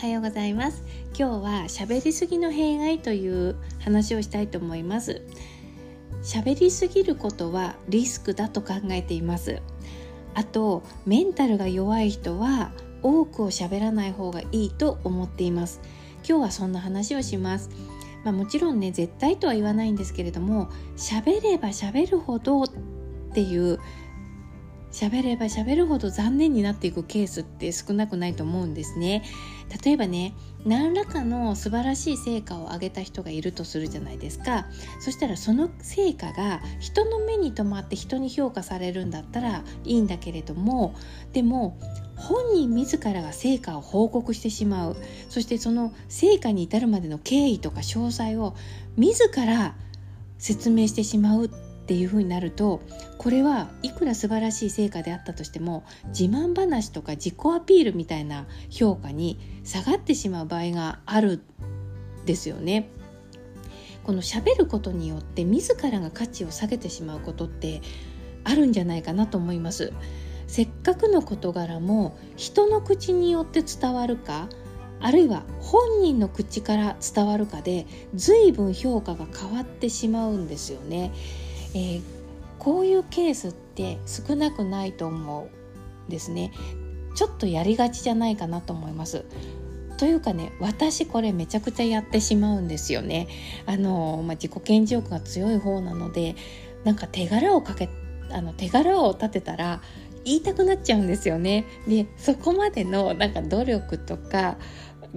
はようございます。今日は喋りすぎの弊害という話をしたいと思います。喋りすぎることはリスクだと考えています。あとメンタルが弱い人は多くを喋らない方がいいと思っています。今日はそんな話をします。まあ、もちろんね絶対とは言わないんですけれども喋れば喋るほどっていう喋れば喋るほど残念になっていくケースって少なくないと思うんですね。例えばね何らかの素晴らしい成果を上げた人がいるとするじゃないですか。そしたらその成果が人の目に留まって人に評価されるんだったらいいんだけれどもでも本人自らが成果を報告してしまう。そしてその成果に至るまでの経緯とか詳細を自ら説明してしまう。っていう風になるとこれはいくら素晴らしい成果であったとしても自慢話とか自己アピールみたいな評価に下がってしまう場合があるですよね。この喋ることによって自らが価値を下げてしまうことってあるんじゃないかなと思います。せっかくの事柄も人の口によって伝わるかあるいは本人の口から伝わるかで随分評価が変わってしまうんですよね。えー、こういうケースって少なくないと思うですね。ちょっとやりがちじゃないかなと思います。というかね私これめちゃくちゃやってしまうんですよね。あの、まあ、自己顕示欲が強い方なのでなんか手柄をかけあの手柄を立てたら言いたくなっちゃうんですよね。でそこまでのなんか努力とか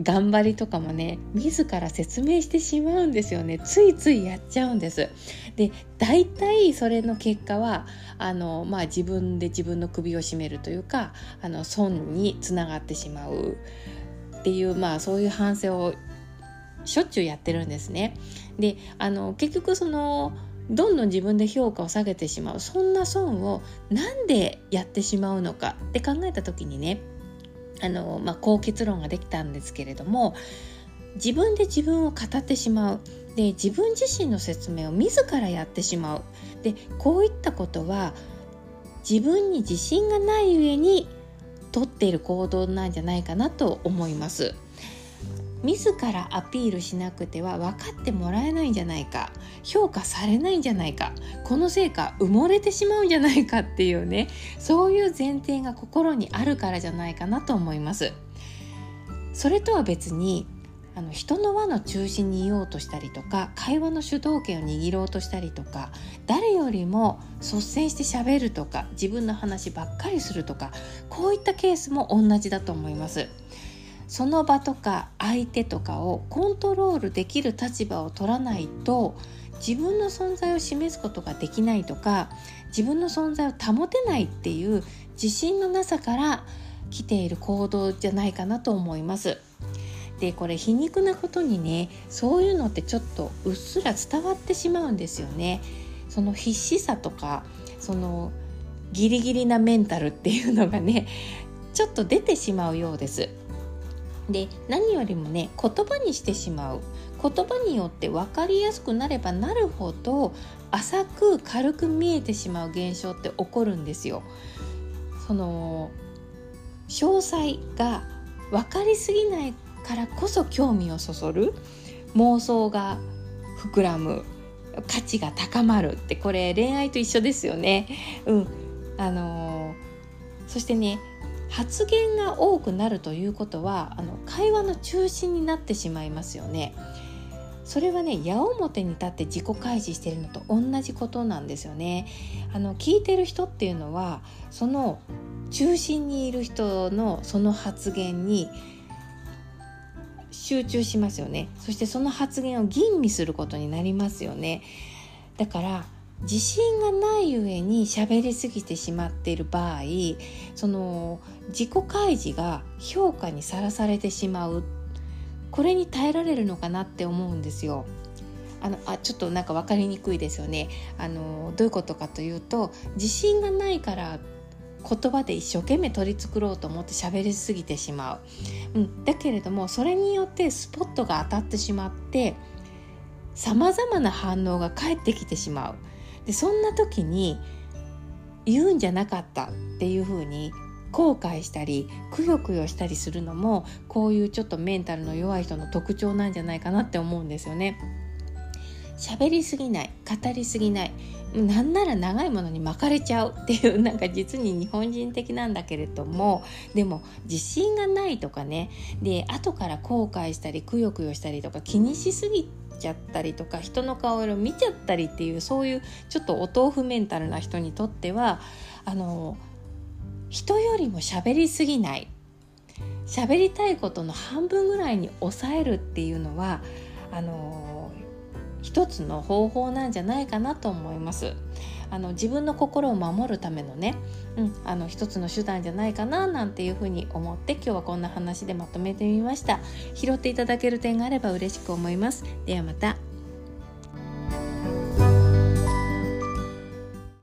頑張りとかもね自ら説明してしまうんですよね。ついついやっちゃうんです。で大体それの結果はあの、まあ、自分で自分の首を絞めるというかあの損につながってしまう。っていう、まあ、そういう反省をしょっちゅうやってるんですね。であの結局そのどんどん自分で評価を下げてしまう。そんな損をなんでやってしまうのかって考えた時にねあの、まあ、こう結論ができたんですけれども自分で自分を語ってしまうで自分自身の説明を自らやってしまうでこういったことは自分に自信がない上にとっている行動なんじゃないかなと思います。自らアピールしなくては分かってもらえないんじゃないか。評価されないんじゃないか。この成果埋もれてしまうんじゃないかっていうね。そういう前提が心にあるからじゃないかなと思います。それとは別にあの人の輪の中心にいようとしたりとか会話の主導権を握ろうとしたりとか誰よりも率先してしゃべるとか自分の話ばっかりするとかこういったケースも同じだと思います。その場とか相手とかをコントロールできる立場を取らないと自分の存在を示すことができないとか自分の存在を保てないっていう自信のなさから来ている行動じゃないかなと思います。でこれ皮肉なことにねそういうのってちょっとうっすら伝わってしまうんですよね。その必死さとかそのギリギリなメンタルっていうのがねちょっと出てしまうようです。で何よりもね言葉にしてしまう言葉によって分かりやすくなればなるほど浅く軽く見えてしまう現象って起こるんですよ。その詳細が分かりすぎないからこそ興味をそそる妄想が膨らむ価値が高まるってこれ恋愛と一緒ですよね。うん、あの、そしてね発言が多くなるということはあの会話の中心になってしまいますよね。それはね矢面に立って自己開示してるのと同じことなんですよね。あの聞いてる人っていうのはその中心にいる人のその発言に集中しますよねそしてその発言を吟味することになりますよねだから自信がない上に喋りすぎてしまっている場合その自己開示が評価にさらされてしまう。これに耐えられるのかなって思うんですよ。あのあちょっとなんか分かりにくいですよね。あのどういうことかというと自信がないから言葉で一生懸命取り繕ろうと思って喋りすぎてしまう、うん、だけれどもそれによってスポットが当たってしまってさまざまな反応が返ってきてしまう。でそんな時に言うんじゃなかったっていうふうに後悔したりくよくよしたりするのもこういうちょっとメンタルの弱い人の特徴なんじゃないかなって思うんですよね。喋りすぎない語りすぎないなんなら長いものに巻かれちゃうっていうなんか実に日本人的なんだけれどもでも自信がないとかねで後から後悔したりくよくよしたりとか気にしすぎちゃったりとか人の顔色見ちゃったりっていうそういうちょっとお豆腐メンタルな人にとってはあの人よりも喋りすぎない。喋りたいことの半分ぐらいに抑えるっていうのはあの一つの方法なんじゃないかなと思います。あの自分の心を守るためのね、うん、あの一つの手段じゃないかななんていうふうに思って今日はこんな話でまとめてみました。拾っていただける点があれば嬉しく思います。ではまた。